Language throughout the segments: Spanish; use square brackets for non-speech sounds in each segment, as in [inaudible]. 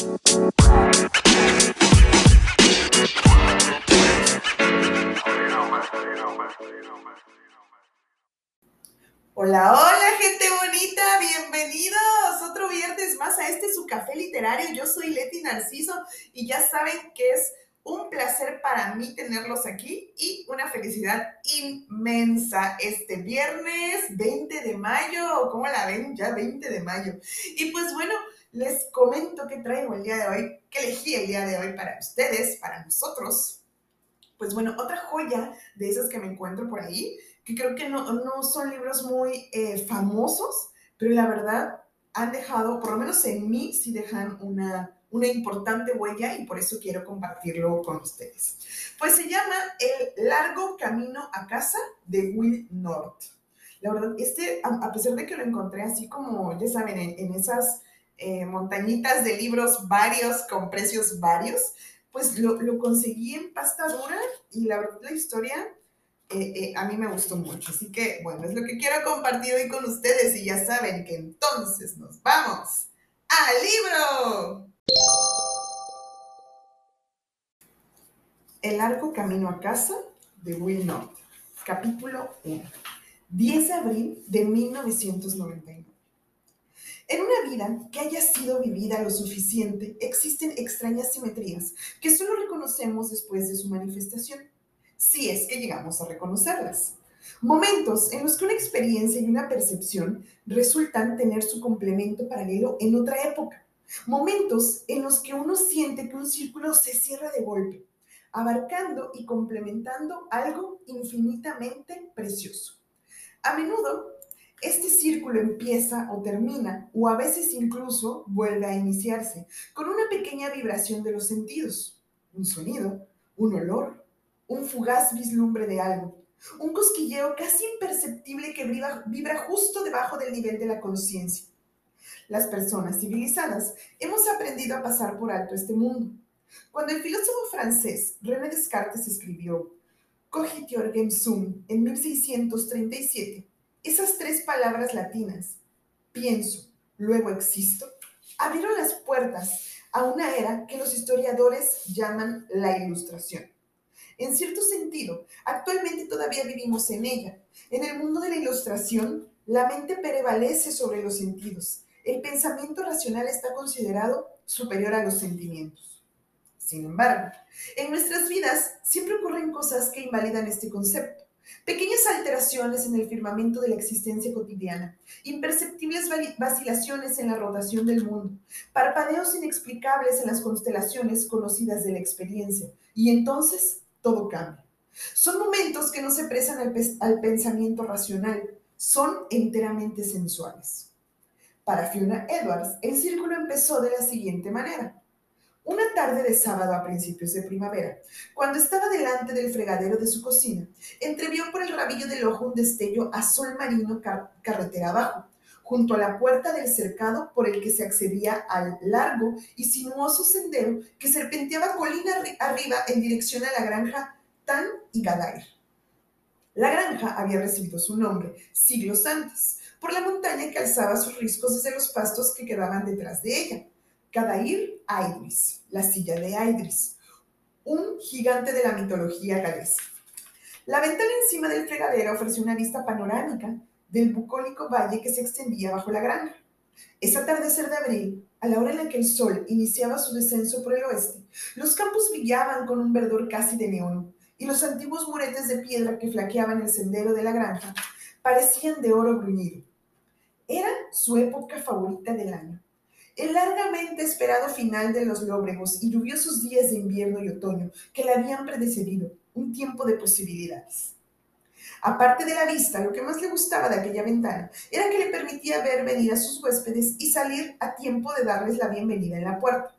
Hola, hola, gente bonita, bienvenidos otro viernes más a este su café literario. Yo soy Leti Narciso y ya saben que es un placer para mí tenerlos aquí y una felicidad inmensa este viernes 20 de mayo, ¿cómo la ven? Ya 20 de mayo. Y pues bueno, les comento que traigo el día de hoy, que elegí el día de hoy para ustedes, para nosotros. Pues bueno, otra joya de esas que me encuentro por ahí que creo que no, no son libros muy eh, famosos, pero la verdad han dejado, por lo menos en mí, sí dejan una, una importante huella y por eso quiero compartirlo con ustedes. Pues se llama El largo camino a casa de Will North. La verdad, este, a, pesar de que lo encontré así como, ya saben, en, esas eh, montañitas de libros varios, con precios varios, pues lo, lo conseguí en pasta dura y la la historia eh, eh, a mí me gustó mucho. Así que, bueno, es lo que quiero compartir hoy con ustedes y ya saben que entonces nos vamos al libro. El largo camino a casa de Will North, capítulo 1, 10 de abril de 1999. En una vida que haya sido vivida lo suficiente, existen extrañas simetrías que solo reconocemos después de su manifestación si es que llegamos a reconocerlas. Momentos en los que una experiencia y una percepción resultan tener su complemento paralelo en otra época. Momentos en los que uno siente que un círculo se cierra de golpe, abarcando y complementando algo infinitamente precioso. A menudo, este círculo empieza o termina, o a veces incluso vuelve a iniciarse, con una pequeña vibración de los sentidos, un sonido, un olor, un fugaz vislumbre de algo, un cosquilleo casi imperceptible que vibra, justo debajo del nivel de la conciencia. Las personas civilizadas hemos aprendido a pasar por alto este mundo. Cuando el filósofo francés René Descartes escribió Cogite orgem sum en 1637, esas tres palabras latinas, pienso, luego existo, abrieron las puertas a una era que los historiadores llaman la ilustración. En cierto sentido, actualmente todavía vivimos en ella. En el mundo de la ilustración, la mente prevalece sobre los sentidos. El pensamiento racional está considerado superior a los sentimientos. Sin embargo, en nuestras vidas siempre ocurren cosas que invalidan este concepto. Pequeñas alteraciones en el firmamento de la existencia cotidiana, imperceptibles vacilaciones en la rotación del mundo, parpadeos inexplicables en las constelaciones conocidas de la experiencia, y entonces todo cambia. Son momentos que no se presan al, pensamiento racional, son enteramente sensuales. Para Fiona Edwards, el círculo empezó de la siguiente manera. Una tarde de sábado a principios de primavera, cuando estaba delante del fregadero de su cocina, entrevió por el rabillo del ojo un destello azul marino carretera abajo, junto a la puerta del cercado por el que se accedía al largo y sinuoso sendero que serpenteaba colina arriba en dirección a la granja Tan y Gadair. La granja había recibido su nombre siglos antes, por la montaña que alzaba sus riscos desde los pastos que quedaban detrás de ella. Gadair Aidris, la silla de Aidris, un gigante de la mitología galesa. La ventana encima del fregadero ofreció una vista panorámica del bucólico valle que se extendía bajo la granja. Ese atardecer de abril, a la hora en la que el sol iniciaba su descenso por el oeste, los campos brillaban con un verdor casi de neón, y los antiguos muretes de piedra que flaqueaban el sendero de la granja parecían de oro bruñido. Era su época favorita del año. El largamente esperado final de los lóbregos y lluviosos días de invierno y otoño que le habían predecedido, un tiempo de posibilidades. Aparte de la vista, lo que más le gustaba de aquella ventana era que le permitía ver venir a sus huéspedes y salir a tiempo de darles la bienvenida en la puerta.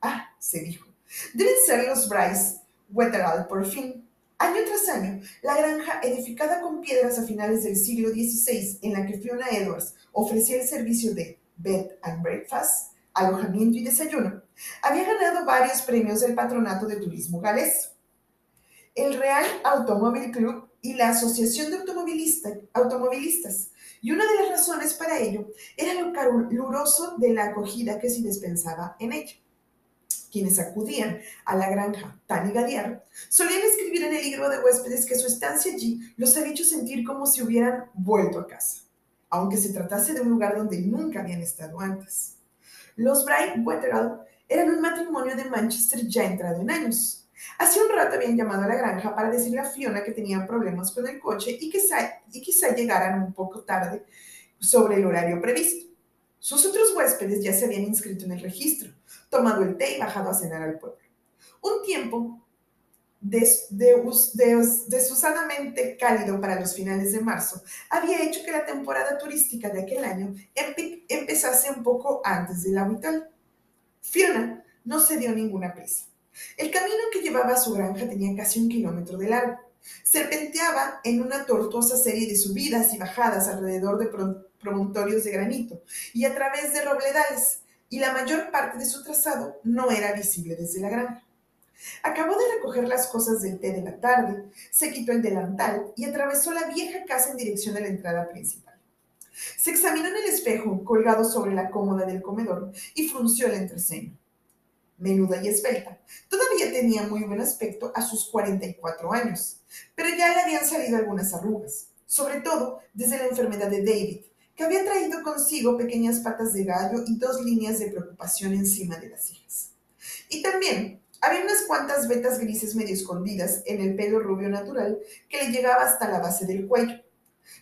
Ah, se dijo, deben ser los Bryce Wetherall por fin. Año tras año, la granja, edificada con piedras a finales del siglo XVI, en la que Fiona Edwards ofrecía el servicio de bed and breakfast, alojamiento y desayuno, había ganado varios premios del patronato de turismo galés. El Real Automóvil Club y la Asociación de Automovilistas. Y una de las razones para ello era lo caluroso de la acogida que se dispensaba en ella. quienes acudían a la granja Tan y Gadiar, solían escribir en el libro de huéspedes que su estancia allí los había hecho sentir como si hubieran vuelto a casa, aunque se tratase de un lugar donde nunca habían estado antes. Los Bright Wetherall eran un matrimonio de Manchester ya entrado en años. Hace un rato habían llamado a la granja para decirle a Fiona que tenían problemas con el coche y, que quizá llegaran un poco tarde sobre el horario previsto. Sus otros huéspedes ya se habían inscrito en el registro, tomado el té y bajado a cenar al pueblo. Un tiempo desusadamente cálido para los finales de marzo había hecho que la temporada turística de aquel año empezase un poco antes de la habitual. Fiona no se dio ninguna prisa. El camino que llevaba a su granja tenía casi un kilómetro de largo. Serpenteaba en una tortuosa serie de subidas y bajadas alrededor de promontorios de granito y a través de robledales, y la mayor parte de su trazado no era visible desde la granja. Acabó de recoger las cosas del té de la tarde, se quitó el delantal y atravesó la vieja casa en dirección de la entrada principal. Se examinó en el espejo colgado sobre la cómoda del comedor y frunció el entreceño. Menuda y esbelta, todavía tenía muy buen aspecto a sus 44 años, pero ya le habían salido algunas arrugas, sobre todo desde la enfermedad de David, que había traído consigo pequeñas patas de gallo y dos líneas de preocupación encima de las cejas. Y también había unas cuantas vetas grises medio escondidas en el pelo rubio natural que le llegaba hasta la base del cuello.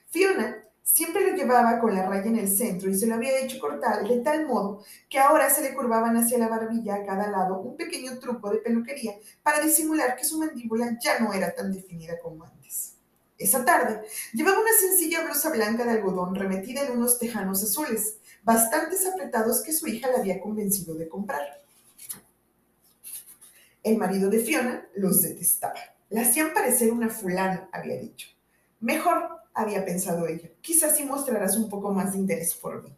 Fiona siempre lo llevaba con la raya en el centro y se lo había hecho cortar de tal modo que ahora se le curvaban hacia la barbilla a cada lado un pequeño truco de peluquería para disimular que su mandíbula ya no era tan definida como antes. Esa tarde llevaba una sencilla blusa blanca de algodón remetida en unos tejanos azules, bastantes apretados que su hija le había convencido de comprar. El marido de Fiona los detestaba. La hacían parecer una fulana, había dicho. Mejor, había pensado ella, quizás si mostrarás un poco más de interés por mí.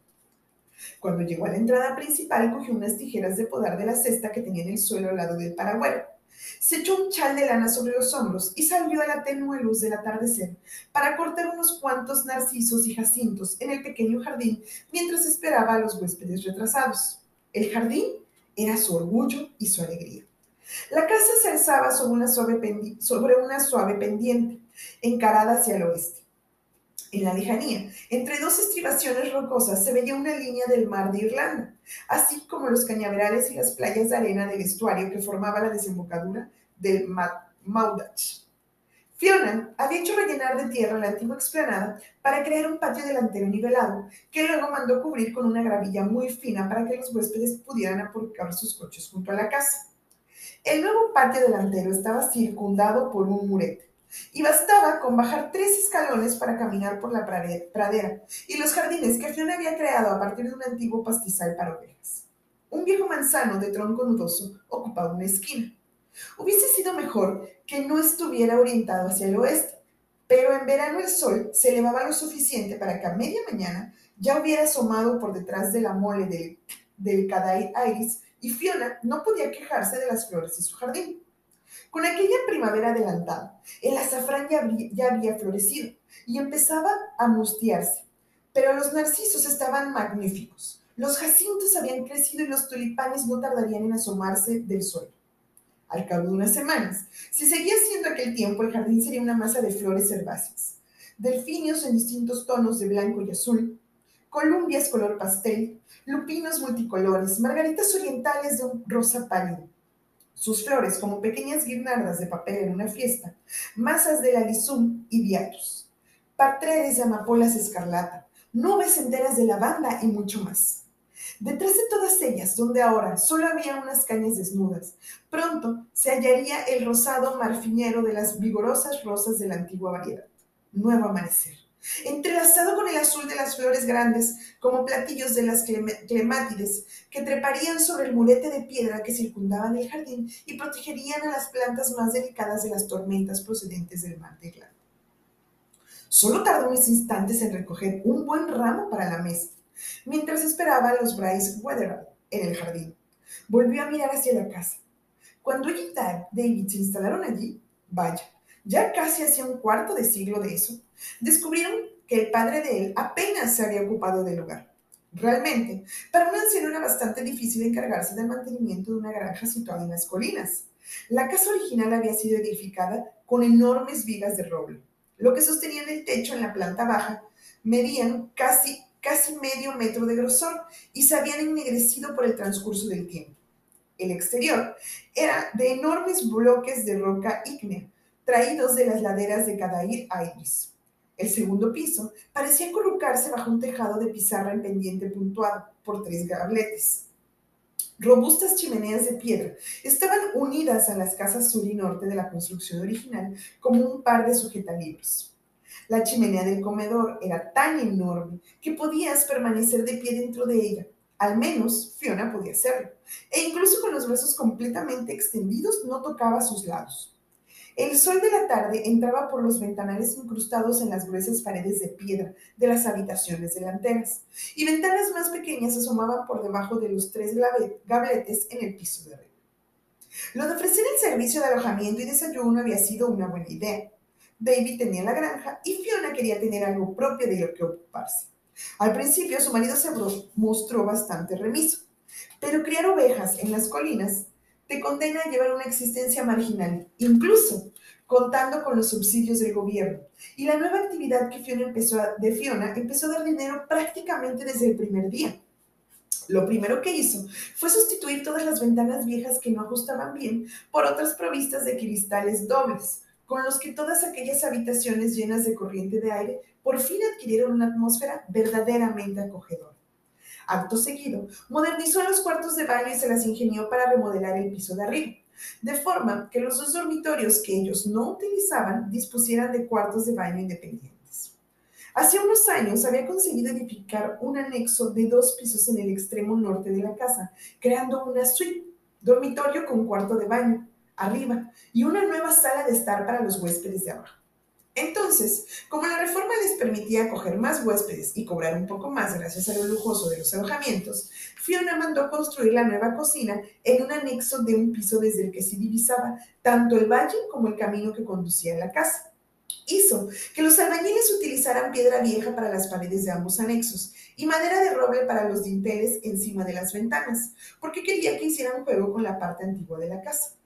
Cuando llegó a la entrada principal, cogió unas tijeras de podar de la cesta que tenía en el suelo al lado del paragüero se echó un chal de lana sobre los hombros y salió a la tenue luz del atardecer para cortar unos cuantos narcisos y jacintos en el pequeño jardín mientras esperaba a los huéspedes retrasados. El jardín era su orgullo y su alegría. La casa se alzaba sobre una suave, pendiente, encarada hacia el oeste. En la lejanía, entre dos estribaciones rocosas, se veía una línea del mar de Irlanda, así como los cañaverales y las playas de arena del estuario que formaba la desembocadura del Maudach. Fiona había hecho rellenar de tierra la antigua explanada para crear un patio delantero nivelado, que luego mandó cubrir con una gravilla muy fina para que los huéspedes pudieran aparcar sus coches junto a la casa. El nuevo patio delantero estaba circundado por un murete, y bastaba con bajar tres escalones para caminar por la pradera y los jardines que Fiona había creado a partir de un antiguo pastizal para ovejas. Un viejo manzano de tronco nudoso ocupaba una esquina. Hubiese sido mejor que no estuviera orientado hacia el oeste, pero en verano el sol se elevaba lo suficiente para que a media mañana ya hubiera asomado por detrás de la mole del, del y Fiona no podía quejarse de las flores de su jardín. Con aquella primavera adelantada, el azafrán ya, ya había florecido y empezaba a mustiarse, pero los narcisos estaban magníficos. Los jacintos habían crecido y los tulipanes no tardarían en asomarse del suelo. Al cabo de unas semanas, si seguía siendo aquel tiempo, el jardín sería una masa de flores herbáceas, delfinios en distintos tonos de blanco y azul, columbias color pastel, lupinos multicolores, margaritas orientales de un rosa pálido, sus flores como pequeñas guirnaldas de papel en una fiesta, masas de alisum y viatus, partreres de amapolas escarlata, nubes enteras de lavanda y mucho más. Detrás de todas ellas, donde ahora solo había unas cañas desnudas, pronto se hallaría el rosado marfiñero de las vigorosas rosas de la antigua variedad. Nuevo amanecer entrelazado con el azul de las flores grandes, como platillos de las clemátides, que treparían sobre el murete de piedra que circundaban el jardín y protegerían a las plantas más delicadas de las tormentas procedentes del mar de Irlanda. Solo tardó unos instantes en recoger un buen ramo para la mesa, mientras esperaba a los Bryce Weatherall en el jardín. Volvió a mirar hacia la casa. Cuando ella y David se instalaron allí, vaya, ya casi hacía un cuarto de siglo de eso, descubrieron que el padre de él apenas se había ocupado del lugar. Realmente, para un anciano era bastante difícil encargarse del mantenimiento de una granja situada en las colinas. La casa original había sido edificada con enormes vigas de roble. Lo que sostenían el techo en la planta baja medían casi, casi medio metro de grosor y se habían ennegrecido por el transcurso del tiempo. El exterior era de enormes bloques de roca ígnea, traídos de las laderas de Cadair Iris. El segundo piso parecía colocarse bajo un tejado de pizarra en pendiente puntuado por tres gabletes. Robustas chimeneas de piedra estaban unidas a las casas sur y norte de la construcción original como un par de sujetalibros. La chimenea del comedor era tan enorme que podías permanecer de pie dentro de ella. Al menos Fiona podía hacerlo. E incluso con los brazos completamente extendidos no tocaba sus lados. El sol de la tarde entraba por los ventanales incrustados en las gruesas paredes de piedra de las habitaciones delanteras, y ventanas más pequeñas asomaban por debajo de los tres gabletes en el piso de arriba. Lo de ofrecer el servicio de alojamiento y desayuno había sido una buena idea. David tenía la granja y Fiona quería tener algo propio de lo que ocuparse. Al principio su marido se mostró bastante remiso, pero criar ovejas en las colinas te condena a llevar una existencia marginal, incluso contando con los subsidios del gobierno. Y la nueva actividad que Fiona empezó a, de Fiona empezó a dar dinero prácticamente desde el primer día. Lo primero que hizo fue sustituir todas las ventanas viejas que no ajustaban bien por otras provistas de cristales dobles, con los que todas aquellas habitaciones llenas de corriente de aire por fin adquirieron una atmósfera verdaderamente acogedora. Acto seguido, modernizó los cuartos de baño y se las ingenió para remodelar el piso de arriba, de forma que los dos dormitorios que ellos no utilizaban dispusieran de cuartos de baño independientes. Hace unos años había conseguido edificar un anexo de dos pisos en el extremo norte de la casa, creando una suite, dormitorio con cuarto de baño, arriba, y una nueva sala de estar para los huéspedes de abajo. Entonces, como la reforma les permitía acoger más huéspedes y cobrar un poco más gracias a lo lujoso de los alojamientos, Fiona mandó construir la nueva cocina en un anexo de un piso desde el que se divisaba tanto el valle como el camino que conducía a la casa. Hizo que los albañiles utilizaran piedra vieja para las paredes de ambos anexos y madera de roble para los dinteles encima de las ventanas, porque quería que hicieran juego con la parte antigua de la casa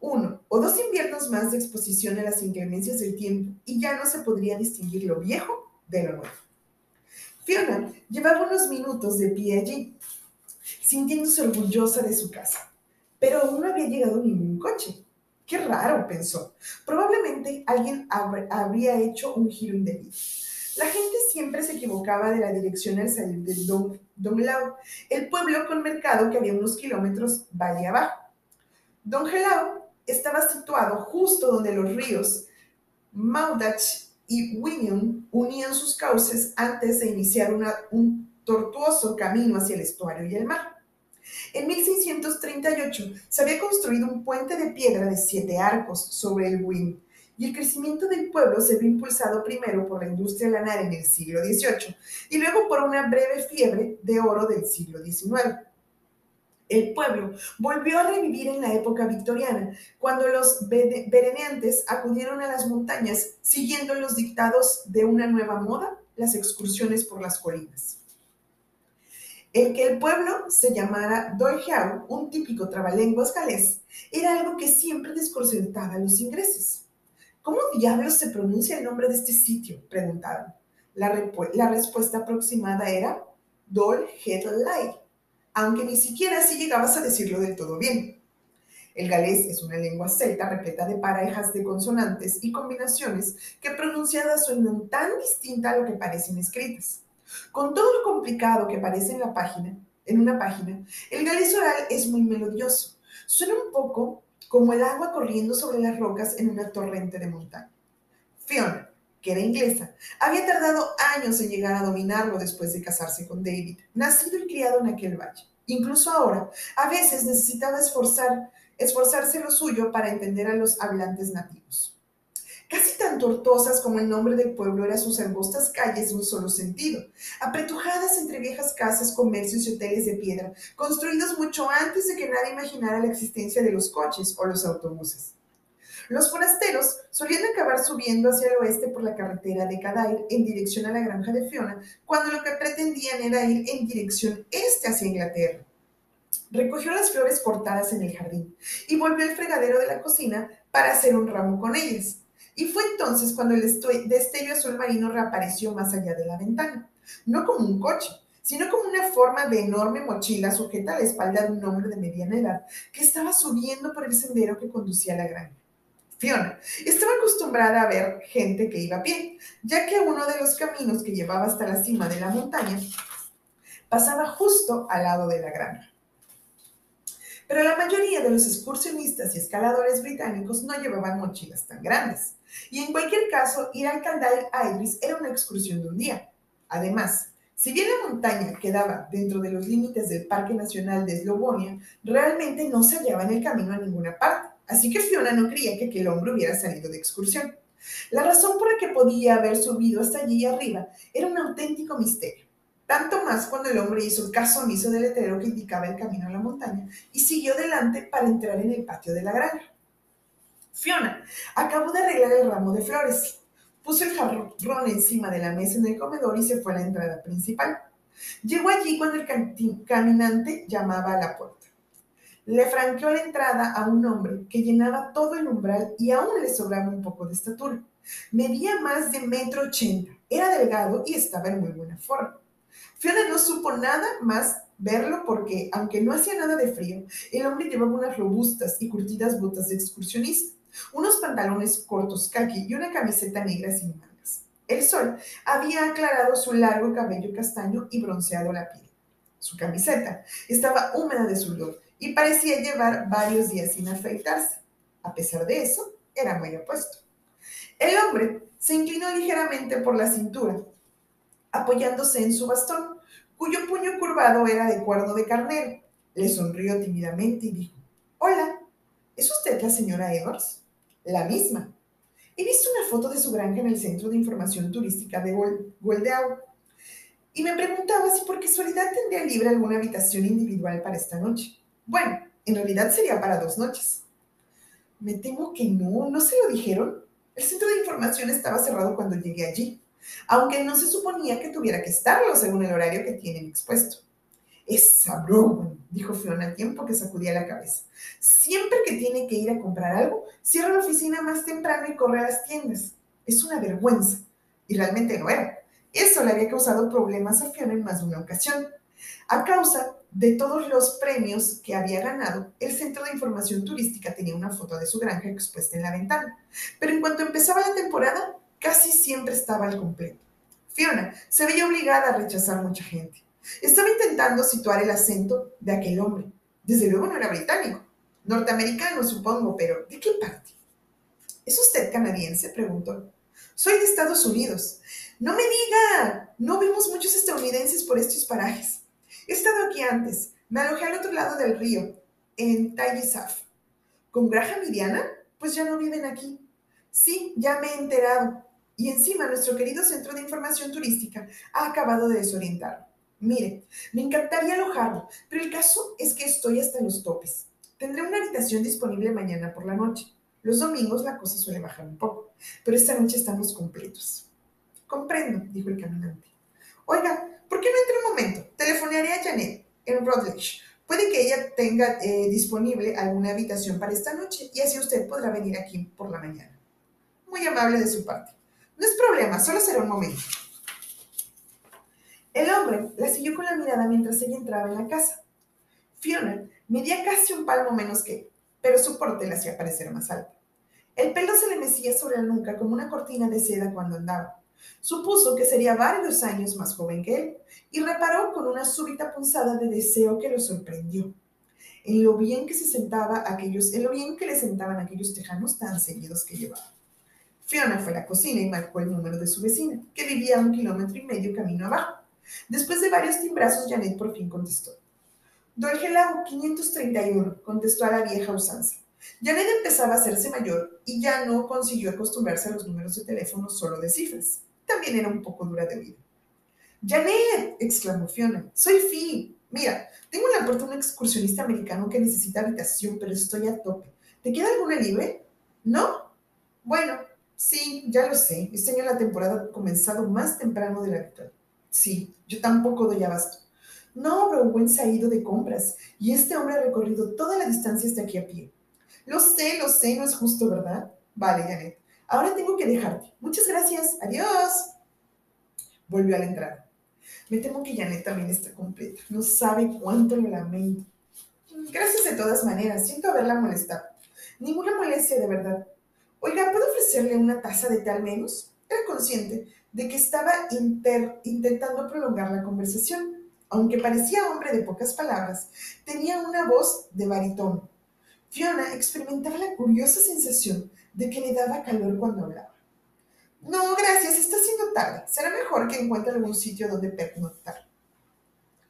uno o dos inviernos más de exposición a las inclemencias del tiempo y ya no se podría distinguir lo viejo de lo nuevo. Fiona llevaba unos minutos de pie allí, sintiéndose orgullosa de su casa, pero aún no había llegado ningún coche. Qué raro, pensó. Probablemente alguien habría hecho un giro indebido. La gente siempre se equivocaba de la dirección al salir del Don, Lao, el pueblo con mercado que había unos kilómetros valle abajo. Don Helao estaba situado justo donde los ríos Maudach y Winion unían sus cauces antes de iniciar un tortuoso camino hacia el estuario y el mar. En 1638 se había construido un puente de piedra de siete arcos sobre el Win, y el crecimiento del pueblo se vio impulsado primero por la industria lanar en el siglo XVIII y luego por una breve fiebre de oro del siglo XIX. El pueblo volvió a revivir en la época victoriana, cuando los vereneantes acudieron a las montañas siguiendo los dictados de una nueva moda, las excursiones por las colinas. El que el pueblo se llamara Dolgeau, un típico trabalenguas galés, era algo que siempre desconcertaba a los ingleses. ¿Cómo diablos se pronuncia el nombre de este sitio? preguntaron. La, respuesta aproximada era Dolgelai aunque ni siquiera así llegabas a decirlo del todo bien. El galés es una lengua celta repleta de parejas de consonantes y combinaciones que pronunciadas suenan tan distinta a lo que parecen escritas. Con todo lo complicado que parece en la página, en una página, el galés oral es muy melodioso. Suena un poco como el agua corriendo sobre las rocas en una torrente de montaña. Fiona, que era inglesa, había tardado años en llegar a dominarlo después de casarse con David, nacido y criado en aquel valle. Incluso ahora, a veces necesitaba esforzar, esforzarse lo suyo para entender a los hablantes nativos. Casi tan tortuosas como el nombre del pueblo eran sus angostas calles de un solo sentido, apretujadas entre viejas casas, comercios y hoteles de piedra, construidos mucho antes de que nadie imaginara la existencia de los coches o los autobuses. Los forasteros solían acabar subiendo hacia el oeste por la carretera de Cadair en dirección a la granja de Fiona, cuando lo que pretendían era ir en dirección este hacia Inglaterra. Recogió las flores cortadas en el jardín y volvió al fregadero de la cocina para hacer un ramo con ellas. Y fue entonces cuando el destello azul marino reapareció más allá de la ventana, no como un coche, sino como una forma de enorme mochila sujeta a la espalda de un hombre de mediana edad que estaba subiendo por el sendero que conducía a la granja. Estaba acostumbrada a ver gente que iba a pie, ya que uno de los caminos que llevaba hasta la cima de la montaña pasaba justo al lado de la granja. Pero la mayoría de los excursionistas y escaladores británicos no llevaban mochilas tan grandes. Y en cualquier caso, ir al Candale Idris era una excursión de un día. Además, si bien la montaña quedaba dentro de los límites del Parque Nacional de Eslobonia, realmente no se hallaba en el camino a ninguna parte. Así que Fiona no creía que aquel hombre hubiera salido de excursión. La razón por la que podía haber subido hasta allí arriba era un auténtico misterio. Tanto más cuando el hombre hizo caso omiso del letrero que indicaba el camino a la montaña y siguió delante para entrar en el patio de la granja. Fiona acabó de arreglar el ramo de flores, puso el jarrón encima de la mesa en el comedor y se fue a la entrada principal. Llegó allí cuando el caminante llamaba a la puerta. Le franqueó la entrada a un hombre que llenaba todo el umbral y aún le sobraba un poco de estatura. Medía más de metro ochenta, era delgado y estaba en muy buena forma. Fiona no supo nada más verlo porque, aunque no hacía nada de frío, el hombre llevaba unas robustas y curtidas botas de excursionista, unos pantalones cortos khaki y una camiseta negra sin mangas. El sol había aclarado su largo cabello castaño y bronceado la piel. Su camiseta estaba húmeda de sudor y parecía llevar varios días sin afeitarse. A pesar de eso, era muy apuesto. El hombre se inclinó ligeramente por la cintura apoyándose en su bastón, cuyo puño curvado era de cuerno de carnero. Le sonrió tímidamente y dijo, Hola, ¿es usted la señora Edwards? La misma. He visto una foto de su granja en el Centro de Información Turística de Goldeau y me preguntaba si por casualidad tendría libre alguna habitación individual para esta noche. Bueno, en realidad sería para dos noches. Me temo que no, ¿no se lo dijeron? El centro de información estaba cerrado cuando llegué allí aunque no se suponía que tuviera que estarlo según el horario que tienen expuesto. Esa broma, dijo Fiona al tiempo que sacudía la cabeza. Siempre que tiene que ir a comprar algo, cierra la oficina más temprano y corre a las tiendas. Es una vergüenza. Y realmente no era. Eso le había causado problemas a Fiona en más de una ocasión. A causa de todos los premios que había ganado, el Centro de Información Turística tenía una foto de su granja expuesta en la ventana. Pero en cuanto empezaba la temporada, casi siempre estaba al completo. Fiona se veía obligada a rechazar mucha gente. Estaba intentando situar el acento de aquel hombre. Desde luego no era británico. Norteamericano, supongo, pero ¿de qué parte? ¿Es usted canadiense? preguntó. Soy de Estados Unidos. No me diga. No vemos muchos estadounidenses por estos parajes. He estado aquí antes. Me alojé al otro lado del río, en Tayisaf. ¿Con Graham y? Pues ya no viven aquí. Sí, ya me he enterado. Y encima nuestro querido Centro de Información Turística ha acabado de desorientar. Mire, me encantaría alojarlo, pero el caso es que estoy hasta los topes. Tendré una habitación disponible mañana por la noche. Los domingos la cosa suele bajar un poco, pero esta noche estamos completos. Comprendo, dijo el caminante. Oiga, ¿por qué no entra un momento? Telefonearé a Janet en Rodledge. Puede que ella tenga eh, disponible alguna habitación para esta noche y así usted podrá venir aquí por la mañana. Muy amable de su parte. No es problema, solo será un momento. El hombre la siguió con la mirada mientras ella entraba en la casa. Fiona medía casi un palmo menos que él, pero su porte la hacía parecer más alta. El pelo se le mecía sobre la nuca como una cortina de seda cuando andaba. Supuso que sería varios años más joven que él y reparó con una súbita punzada de deseo que lo sorprendió. En lo bien que se sentaba aquellos, en lo bien que le sentaban aquellos tejanos tan seguidos que llevaba. Fiona fue a la cocina y marcó el número de su vecina, que vivía a un kilómetro y medio camino abajo. Después de varios timbrazos, Janet por fin contestó. Dolgelao 531, contestó a la vieja usanza. Janet empezaba a hacerse mayor y ya no consiguió acostumbrarse a los números de teléfono solo de cifras. También era un poco dura de oído. Janet, exclamó Fiona, soy Fi. Mira, tengo en la puerta un excursionista americano que necesita habitación, pero estoy a tope. ¿Te queda alguna libre? ¿No? Bueno, sí, ya lo sé. Este año la temporada ha comenzado más temprano de la habitual. Sí, yo tampoco doy abasto. No, Browen se ha ido de compras y este hombre ha recorrido toda la distancia hasta aquí a pie. Lo sé, lo sé, no es justo, ¿verdad? Vale, Janet. Ahora tengo que dejarte. Muchas gracias. Adiós. Volvió a la entrada. Me temo que Janet también está completa. No sabe cuánto lo lamento. Gracias de todas maneras. Siento haberla molestado. Ninguna molestia de verdad. Oiga, ¿puedo ofrecerle una taza de té al menos? Era consciente de que estaba intentando prolongar la conversación. Aunque parecía hombre de pocas palabras, tenía una voz de baritón. Fiona experimentaba la curiosa sensación de que le daba calor cuando hablaba. No, gracias, está siendo tarde. Será mejor que encuentre algún sitio donde pernoctar.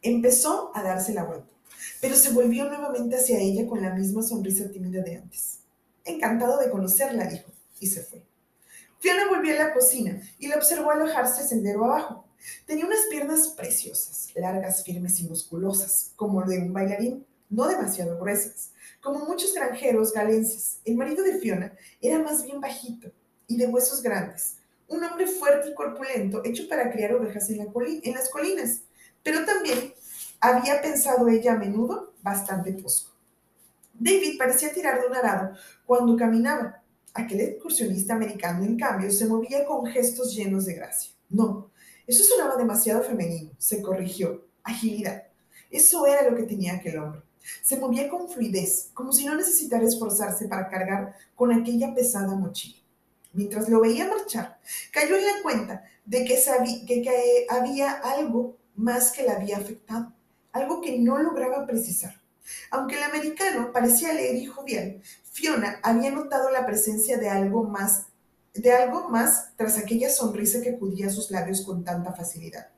Empezó a darse la vuelta, pero se volvió nuevamente hacia ella con la misma sonrisa tímida de antes. Encantado de conocerla, dijo, y se fue. Fiona volvió a la cocina y la observó alojarse sendero abajo. Tenía unas piernas preciosas, largas, firmes y musculosas, como de un bailarín, no demasiado gruesas. Como muchos granjeros galenses, el marido de Fiona era más bien bajito y de huesos grandes, un hombre fuerte y corpulento, hecho para criar ovejas en, en las colinas, pero también había pensado ella a menudo bastante tosco. David parecía tirar de un arado cuando caminaba. Aquel excursionista americano, en cambio, se movía con gestos llenos de gracia. No, eso sonaba demasiado femenino, se corrigió. Agilidad. Eso era lo que tenía aquel hombre. Se movía con fluidez, como si no necesitara esforzarse para cargar con aquella pesada mochila. Mientras lo veía marchar, cayó en la cuenta de que, que había algo más que la había afectado, algo que no lograba precisar. Aunque el americano parecía alegre y jovial, Fiona había notado la presencia de algo más, de algo más tras aquella sonrisa que acudía a sus labios con tanta facilidad.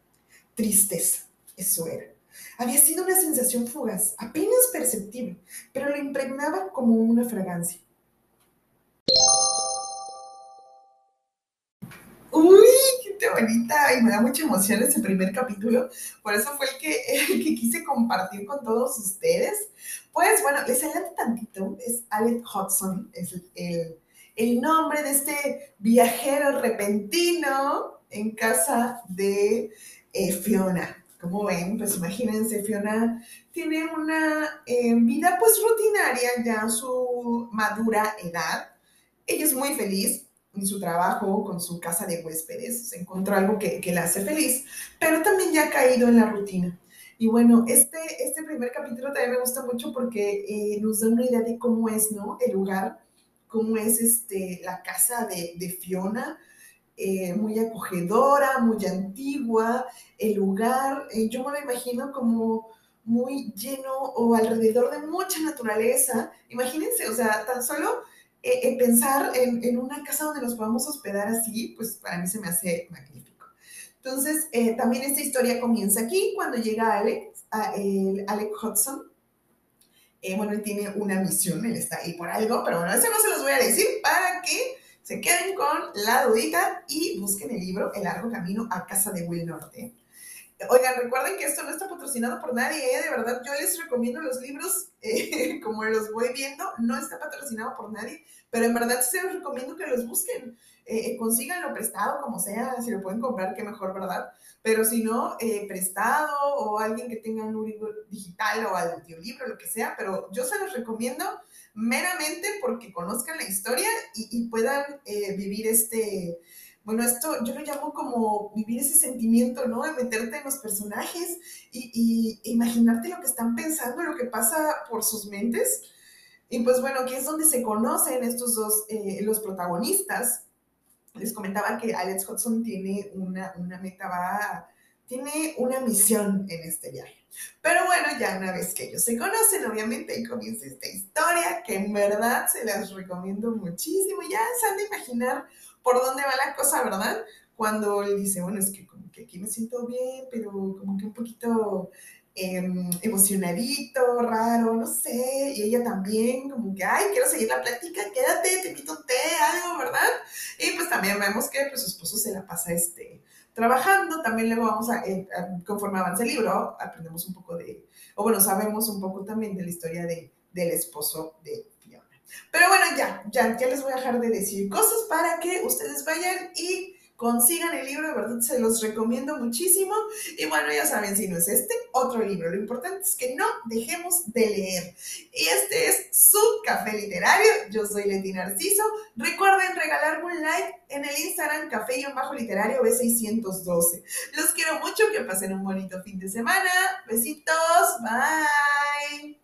Tristeza, eso era. Había sido una sensación fugaz, apenas perceptible, pero lo impregnaba como una fragancia. Uy, qué bonita y me da mucha emoción ese primer capítulo. Por eso fue el que, [laughs] que quise compartir con todos ustedes. Pues bueno, les adelanto tantito. Es Alec Hudson, es el, el nombre de este viajero repentino en casa de eh, Fiona. Como ven, pues imagínense, Fiona tiene una eh, vida pues rutinaria ya a su madura edad. Ella es muy feliz en su trabajo, con su casa de huéspedes, se encontró algo que, que la hace feliz, pero también ya ha caído en la rutina. Y bueno, este, este primer capítulo también me gusta mucho porque eh, nos da una idea de cómo es, ¿no? El lugar, cómo es este, la casa de, de Fiona, eh, muy acogedora, muy antigua, el lugar, eh, yo me lo imagino como muy lleno o alrededor de mucha naturaleza. Imagínense, o sea, tan solo eh, pensar en, una casa donde nos podamos hospedar así, pues para mí se me hace magnífico. Entonces, también esta historia comienza aquí, cuando llega Alex, Alex Hudson. bueno, él tiene una misión, él está ahí por algo, pero bueno, eso no se los voy a decir para que se queden con la dudita y busquen el libro El largo camino a casa de Will Norte. Oigan, recuerden que esto no está patrocinado por nadie, ¿eh? de verdad yo les recomiendo los libros eh, [laughs] como los voy viendo, no está patrocinado por nadie, pero en verdad se los recomiendo que los busquen, eh, consíganlo prestado, como sea, si lo pueden comprar, qué mejor, ¿verdad? Pero si no, prestado o alguien que tenga un libro digital o audiolibro, lo que sea, pero yo se los recomiendo meramente porque conozcan la historia y, puedan eh, vivir este, bueno, esto yo lo llamo como vivir ese sentimiento, ¿no? De meterte en los personajes y, imaginarte lo que están pensando, lo que pasa por sus mentes. Y pues bueno, aquí es donde se conocen estos dos, eh, los protagonistas. Les comentaba que Alex Hudson tiene una, una meta, va tiene una misión en este viaje. Pero bueno, ya una vez que ellos se conocen, obviamente ahí comienza esta historia que en verdad se las recomiendo muchísimo. Ya se han de imaginar por dónde va la cosa, ¿verdad? Cuando él dice, bueno, es que como que aquí me siento bien, pero como que un poquito em, emocionadito, raro, no sé, y ella también, como que, ay, quiero seguir la plática, quédate, te invito un té, algo, ¿verdad? Y pues también vemos que pues, su esposo se la pasa este, trabajando. También luego vamos eh, a, conforme avanza el libro, aprendemos un poco de, o bueno, sabemos un poco también de la historia de, del esposo de Fiona. Pero bueno, ya, ya, ya les voy a dejar de decir cosas para que ustedes vayan y consigan el libro, de verdad se los recomiendo muchísimo. Y bueno, ya saben, si no es este, otro libro. Lo importante es que no dejemos de leer. Y este es su café literario. Yo soy Leti Narciso. Recuerden regalarme un like en el Instagram café-literario B612. Los quiero mucho, que pasen un bonito fin de semana. Besitos, bye.